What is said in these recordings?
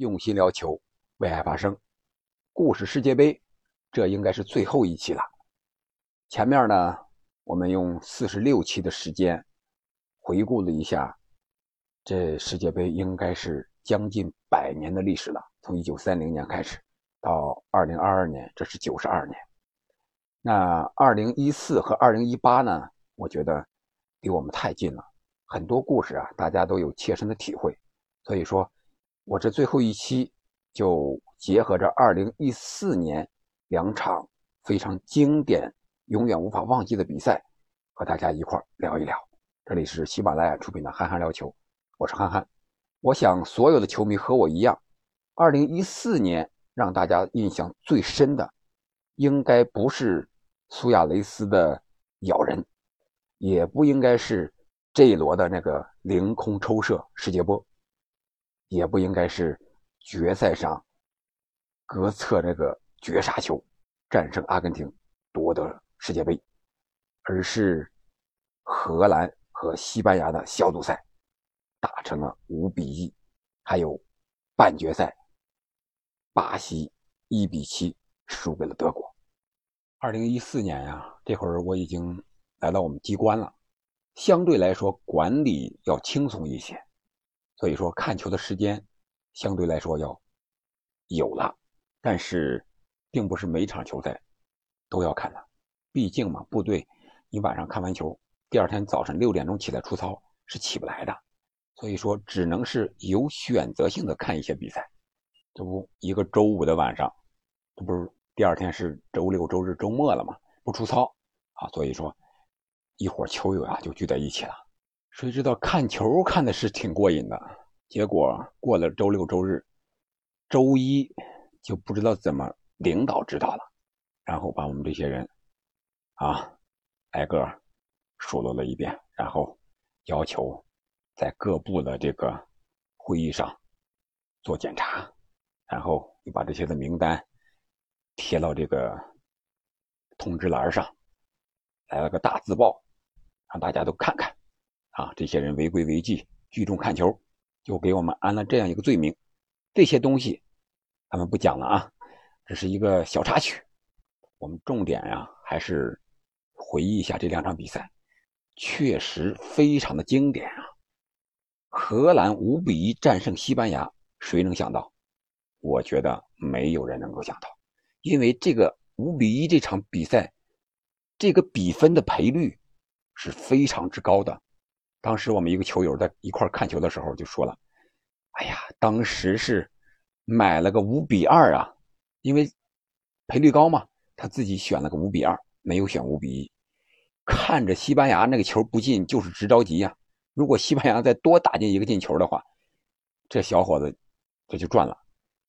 用心聊球，为爱发声。故事世界杯，这应该是最后一期了。前面呢，我们用四十六期的时间回顾了一下，这世界杯应该是将近百年的历史了。从一九三零年开始到二零二二年，这是九十二年。那二零一四和二零一八呢？我觉得离我们太近了，很多故事啊，大家都有切身的体会。所以说，我这最后一期就结合着二零一四年两场非常经典、永远无法忘记的比赛，和大家一块聊一聊。这里是喜马拉雅出品的《憨憨聊球》，我是憨憨。我想所有的球迷和我一样，二零一四年让大家印象最深的，应该不是。苏亚雷斯的咬人，也不应该是这一罗的那个凌空抽射世界波，也不应该是决赛上格策那个绝杀球战胜阿根廷夺得世界杯，而是荷兰和西班牙的小组赛打成了五比一，还有半决赛巴西一比七输给了德国。二零一四年呀，这会儿我已经来到我们机关了，相对来说管理要轻松一些，所以说看球的时间相对来说要有了，但是并不是每场球赛都要看的，毕竟嘛，部队你晚上看完球，第二天早晨六点钟起来出操是起不来的，所以说只能是有选择性的看一些比赛，这不一个周五的晚上，这不是。第二天是周六、周日、周末了嘛，不出操啊，所以说一伙球友啊就聚在一起了。谁知道看球看的是挺过瘾的，结果过了周六、周日，周一就不知道怎么领导知道了，然后把我们这些人啊挨个数落了一遍，然后要求在各部的这个会议上做检查，然后又把这些的名单。贴到这个通知栏上，来了个大字报，让大家都看看。啊，这些人违规违纪，聚众看球，就给我们安了这样一个罪名。这些东西，咱们不讲了啊，这是一个小插曲。我们重点呀，还是回忆一下这两场比赛，确实非常的经典啊。荷兰五比一战胜西班牙，谁能想到？我觉得没有人能够想到。因为这个五比一这场比赛，这个比分的赔率是非常之高的。当时我们一个球友在一块看球的时候就说了：“哎呀，当时是买了个五比二啊，因为赔率高嘛，他自己选了个五比二，没有选五比一。看着西班牙那个球不进，就是直着急呀。如果西班牙再多打进一个进球的话，这小伙子这就赚了。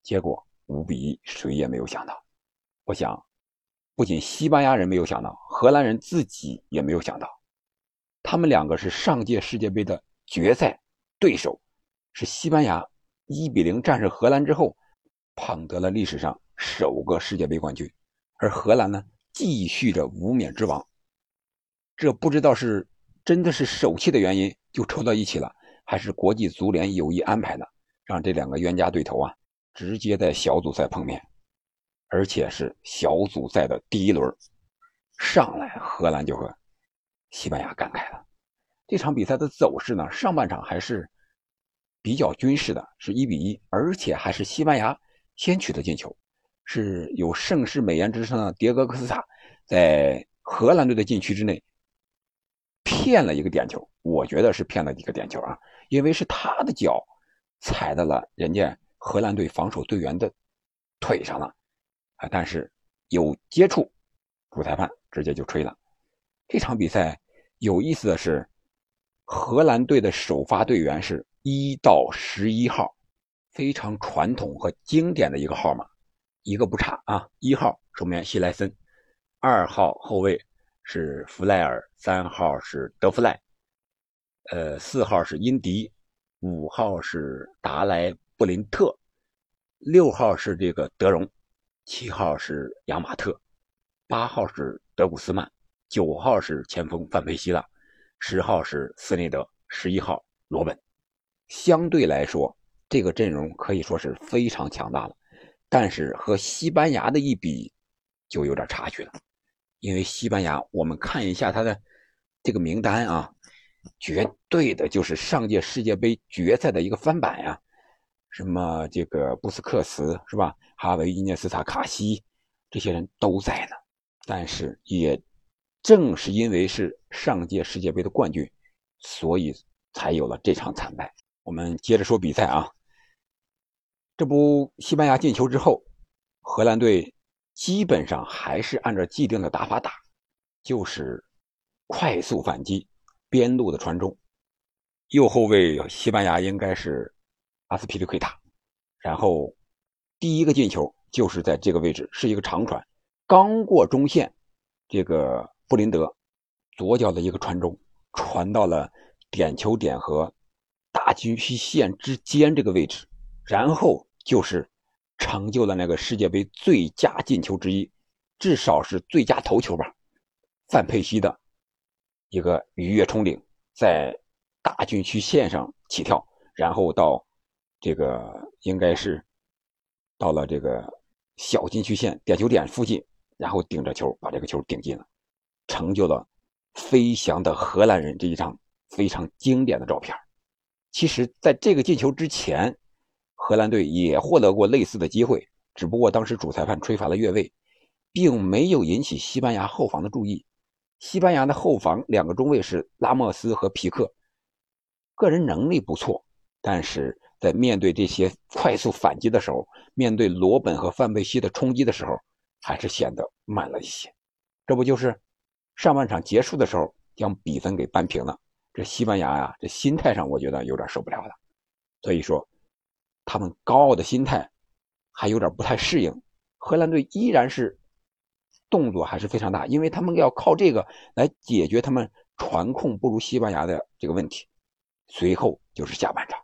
结果五比一，谁也没有想到。”我想，不仅西班牙人没有想到，荷兰人自己也没有想到，他们两个是上届世界杯的决赛对手，是西班牙一比零战胜荷兰之后，捧得了历史上首个世界杯冠军，而荷兰呢，继续着无冕之王。这不知道是真的是手气的原因就抽到一起了，还是国际足联有意安排的，让这两个冤家对头啊，直接在小组赛碰面。而且是小组赛的第一轮，上来荷兰就和西班牙干开了。这场比赛的走势呢，上半场还是比较均势的，是一比一，而且还是西班牙先取得进球，是有盛世美颜之称的迭戈科斯塔在荷兰队的禁区之内骗了一个点球，我觉得是骗了一个点球啊，因为是他的脚踩到了人家荷兰队防守队员的腿上了。啊！但是有接触，主裁判直接就吹了。这场比赛有意思的是，荷兰队的首发队员是一到十一号，非常传统和经典的一个号码，一个不差啊！一号守门员希莱森，二号后卫是弗莱尔，三号是德弗赖，呃，四号是因迪，五号是达莱布林特，六号是这个德容。七号是扬马特，八号是德古斯曼，九号是前锋范佩西了，十号是斯内德，十一号罗本。相对来说，这个阵容可以说是非常强大了。但是和西班牙的一比，就有点差距了。因为西班牙，我们看一下他的这个名单啊，绝对的就是上届世界杯决赛的一个翻版呀。什么这个布斯克茨是吧？哈维、伊涅斯塔、卡西这些人都在呢。但是也正是因为是上届世界杯的冠军，所以才有了这场惨败。我们接着说比赛啊。这不，西班牙进球之后，荷兰队基本上还是按照既定的打法打，就是快速反击，边路的传中。右后卫西班牙应该是。阿斯皮利奎塔，然后第一个进球就是在这个位置，是一个长传，刚过中线，这个布林德左脚的一个传中，传到了点球点和大禁区线之间这个位置，然后就是成就了那个世界杯最佳进球之一，至少是最佳头球吧。范佩西的一个鱼跃冲顶，在大禁区线上起跳，然后到。这个应该是到了这个小禁区线点球点附近，然后顶着球把这个球顶进了，成就了飞翔的荷兰人这一张非常经典的照片。其实，在这个进球之前，荷兰队也获得过类似的机会，只不过当时主裁判吹罚了越位，并没有引起西班牙后防的注意。西班牙的后防两个中卫是拉莫斯和皮克，个人能力不错，但是。在面对这些快速反击的时候，面对罗本和范佩西的冲击的时候，还是显得慢了一些。这不就是上半场结束的时候将比分给扳平了？这西班牙呀，这心态上我觉得有点受不了了。所以说，他们高傲的心态还有点不太适应。荷兰队依然是动作还是非常大，因为他们要靠这个来解决他们传控不如西班牙的这个问题。随后就是下半场。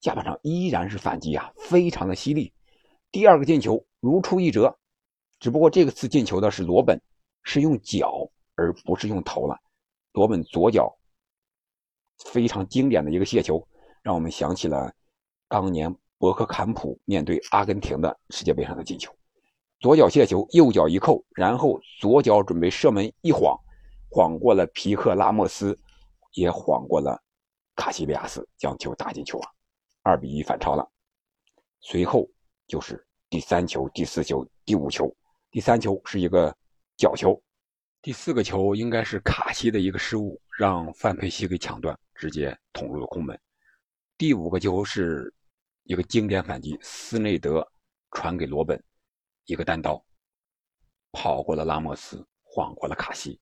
下半场依然是反击啊，非常的犀利。第二个进球如出一辙，只不过这个次进球的是罗本，是用脚而不是用头了。罗本左脚非常经典的一个卸球，让我们想起了当年博克坎普面对阿根廷的世界杯上的进球。左脚卸球，右脚一扣，然后左脚准备射门一晃，晃过了皮克拉莫斯，也晃过了卡西利亚斯，将球打进球网。二比一反超了，随后就是第三球、第四球、第五球。第三球是一个角球，第四个球应该是卡西的一个失误，让范佩西给抢断，直接捅入了空门。第五个球是一个经典反击，斯内德传给罗本，一个单刀跑过了拉莫斯，晃过了卡西，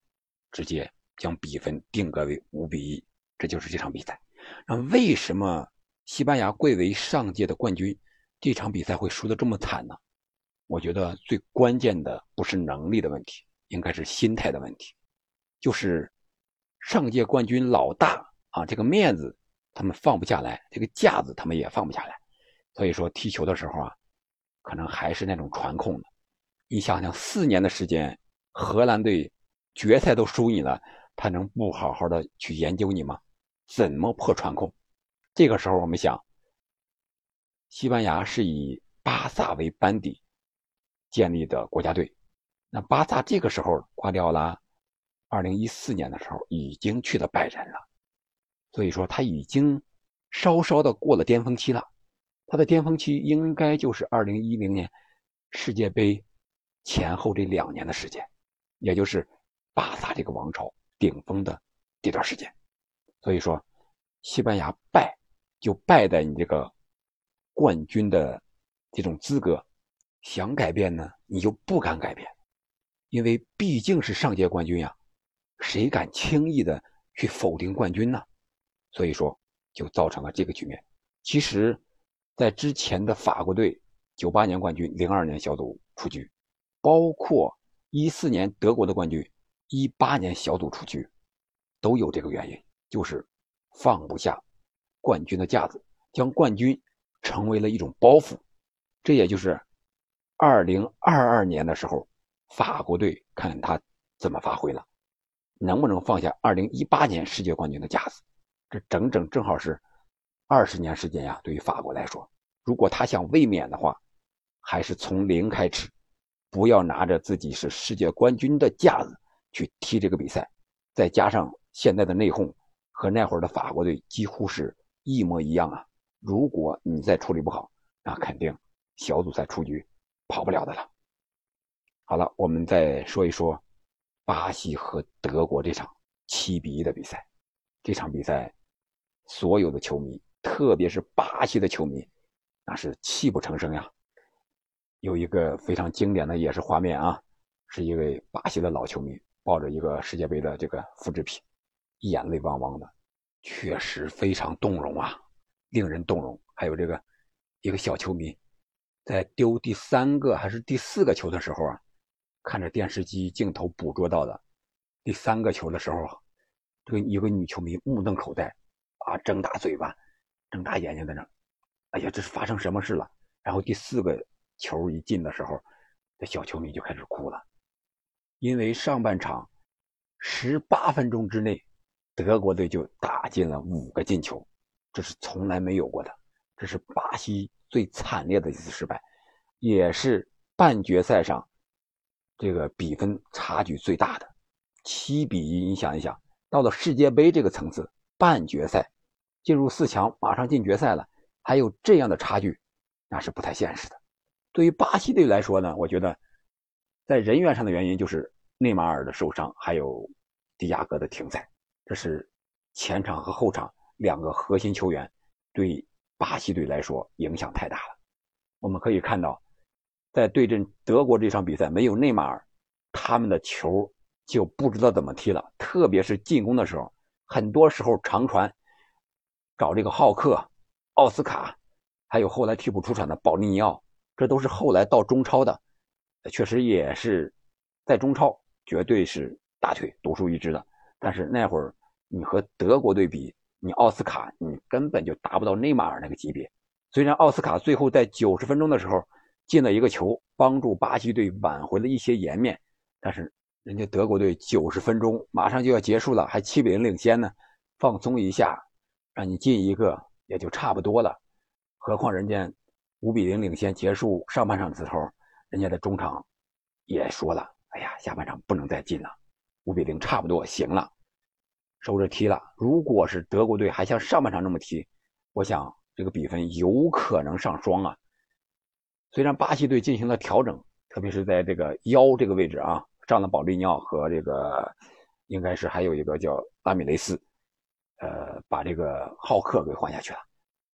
直接将比分定格为五比一。这就是这场比赛。那为什么？西班牙贵为上届的冠军，这场比赛会输得这么惨呢？我觉得最关键的不是能力的问题，应该是心态的问题。就是上届冠军老大啊，这个面子他们放不下来，这个架子他们也放不下来。所以说踢球的时候啊，可能还是那种传控的。你想想，四年的时间，荷兰队决赛都输你了，他能不好好的去研究你吗？怎么破传控？这个时候，我们想，西班牙是以巴萨为班底建立的国家队。那巴萨这个时候挂掉了，二零一四年的时候已经去了拜仁了，所以说他已经稍稍的过了巅峰期了。他的巅峰期应该就是二零一零年世界杯前后这两年的时间，也就是巴萨这个王朝顶峰的这段时间。所以说，西班牙败。就败在你这个冠军的这种资格，想改变呢，你就不敢改变，因为毕竟是上届冠军呀，谁敢轻易的去否定冠军呢？所以说，就造成了这个局面。其实，在之前的法国队九八年冠军、零二年小组出局，包括一四年德国的冠军、一八年小组出局，都有这个原因，就是放不下。冠军的架子，将冠军成为了一种包袱，这也就是二零二二年的时候，法国队看他怎么发挥了，能不能放下二零一八年世界冠军的架子？这整整正好是二十年时间呀，对于法国来说，如果他想卫冕的话，还是从零开始，不要拿着自己是世界冠军的架子去踢这个比赛。再加上现在的内讧和那会儿的法国队几乎是一模一样啊！如果你再处理不好，那肯定小组赛出局，跑不了的了。好了，我们再说一说巴西和德国这场七比一的比赛。这场比赛，所有的球迷，特别是巴西的球迷，那是泣不成声呀。有一个非常经典的也是画面啊，是一位巴西的老球迷抱着一个世界杯的这个复制品，眼泪汪汪的，确实非常动容啊，令人动容。还有这个一个小球迷，在丢第三个还是第四个球的时候啊。看着电视机镜头捕捉到的第三个球的时候，这个一个女球迷目瞪口呆，啊，睁大嘴巴，睁大眼睛在那，哎呀，这是发生什么事了？然后第四个球一进的时候，这小球迷就开始哭了，因为上半场十八分钟之内，德国队就打进了五个进球，这是从来没有过的，这是巴西最惨烈的一次失败，也是半决赛上。这个比分差距最大的七比一，你想一想，到了世界杯这个层次，半决赛进入四强，马上进决赛了，还有这样的差距，那是不太现实的。对于巴西队来说呢，我觉得在人员上的原因就是内马尔的受伤，还有迪亚哥的停赛，这是前场和后场两个核心球员对巴西队来说影响太大了。我们可以看到。在对阵德国这场比赛，没有内马尔，他们的球就不知道怎么踢了。特别是进攻的时候，很多时候长传找这个浩克、奥斯卡，还有后来替补出场的保利尼奥，这都是后来到中超的，确实也是在中超绝对是大腿独树一帜的。但是那会儿你和德国对比，你奥斯卡你根本就达不到内马尔那个级别。虽然奥斯卡最后在九十分钟的时候。进了一个球，帮助巴西队挽回了一些颜面，但是人家德国队九十分钟马上就要结束了，还七比零领先呢，放松一下，让你进一个也就差不多了。何况人家五比零领先结束上半场的时候，人家的中场也说了：“哎呀，下半场不能再进了，五比零差不多行了，收着踢了。”如果是德国队还像上半场那么踢，我想这个比分有可能上双啊。虽然巴西队进行了调整，特别是在这个腰这个位置啊，上了保利尼奥和这个应该是还有一个叫拉米雷斯，呃，把这个浩克给换下去了。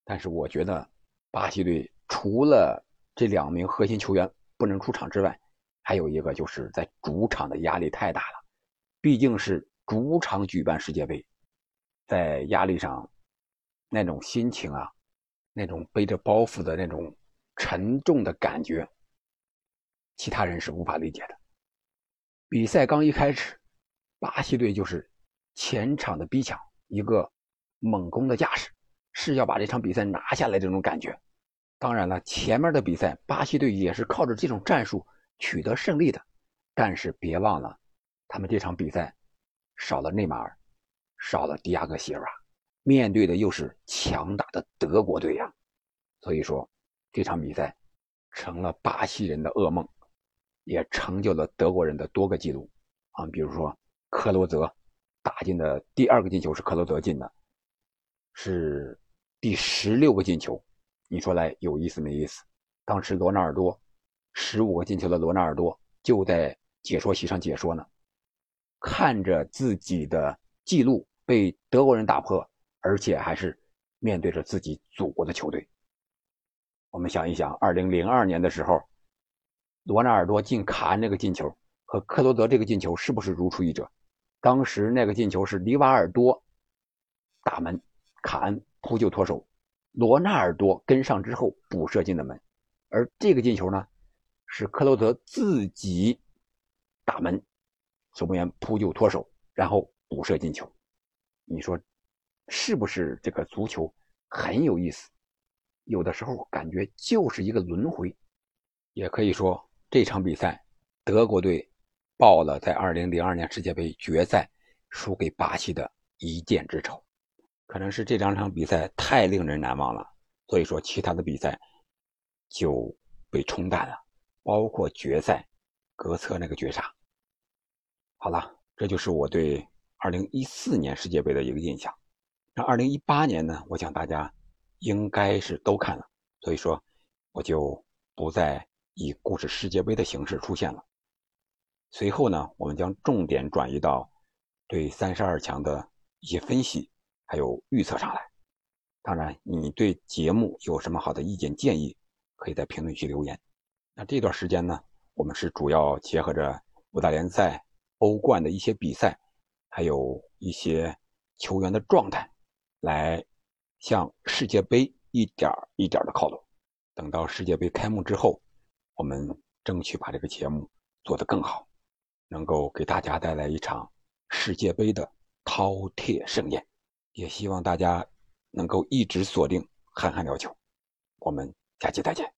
但是我觉得巴西队除了这两名核心球员不能出场之外，还有一个就是在主场的压力太大了，毕竟是主场举办世界杯，在压力上那种心情啊，那种背着包袱的那种。沉重的感觉，其他人是无法理解的。比赛刚一开始，巴西队就是前场的逼抢，一个猛攻的架势，是要把这场比赛拿下来这种感觉。当然了，前面的比赛巴西队也是靠着这种战术取得胜利的。但是别忘了，他们这场比赛少了内马尔，少了迪亚哥席尔瓦，面对的又是强大的德国队呀。所以说。这场比赛成了巴西人的噩梦，也成就了德国人的多个记录啊！比如说克罗泽打进的第二个进球是克罗泽进的，是第十六个进球。你说来有意思没意思？当时罗纳尔多十五个进球的罗纳尔多就在解说席上解说呢，看着自己的记录被德国人打破，而且还是面对着自己祖国的球队。我们想一想，二零零二年的时候，罗纳尔多进卡恩那个进球和克罗泽这个进球是不是如出一辙？当时那个进球是里瓦尔多打门，卡恩扑救脱手，罗纳尔多跟上之后补射进的门。而这个进球呢，是克罗泽自己打门，守门员扑救脱手，然后补射进球。你说是不是这个足球很有意思？有的时候感觉就是一个轮回，也可以说这场比赛德国队报了在2002年世界杯决赛输给巴西的一箭之仇，可能是这两场比赛太令人难忘了，所以说其他的比赛就被冲淡了，包括决赛格策那个绝杀。好了，这就是我对2014年世界杯的一个印象。那2018年呢？我想大家应该是都看了，所以说我就不再以故事世界杯的形式出现了。随后呢，我们将重点转移到对三十二强的一些分析还有预测上来。当然，你对节目有什么好的意见建议，可以在评论区留言。那这段时间呢，我们是主要结合着五大联赛、欧冠的一些比赛，还有一些球员的状态。来向世界杯一点一点的靠拢。等到世界杯开幕之后，我们争取把这个节目做得更好，能够给大家带来一场世界杯的饕餮盛宴。也希望大家能够一直锁定《憨憨聊球》，我们下期再见。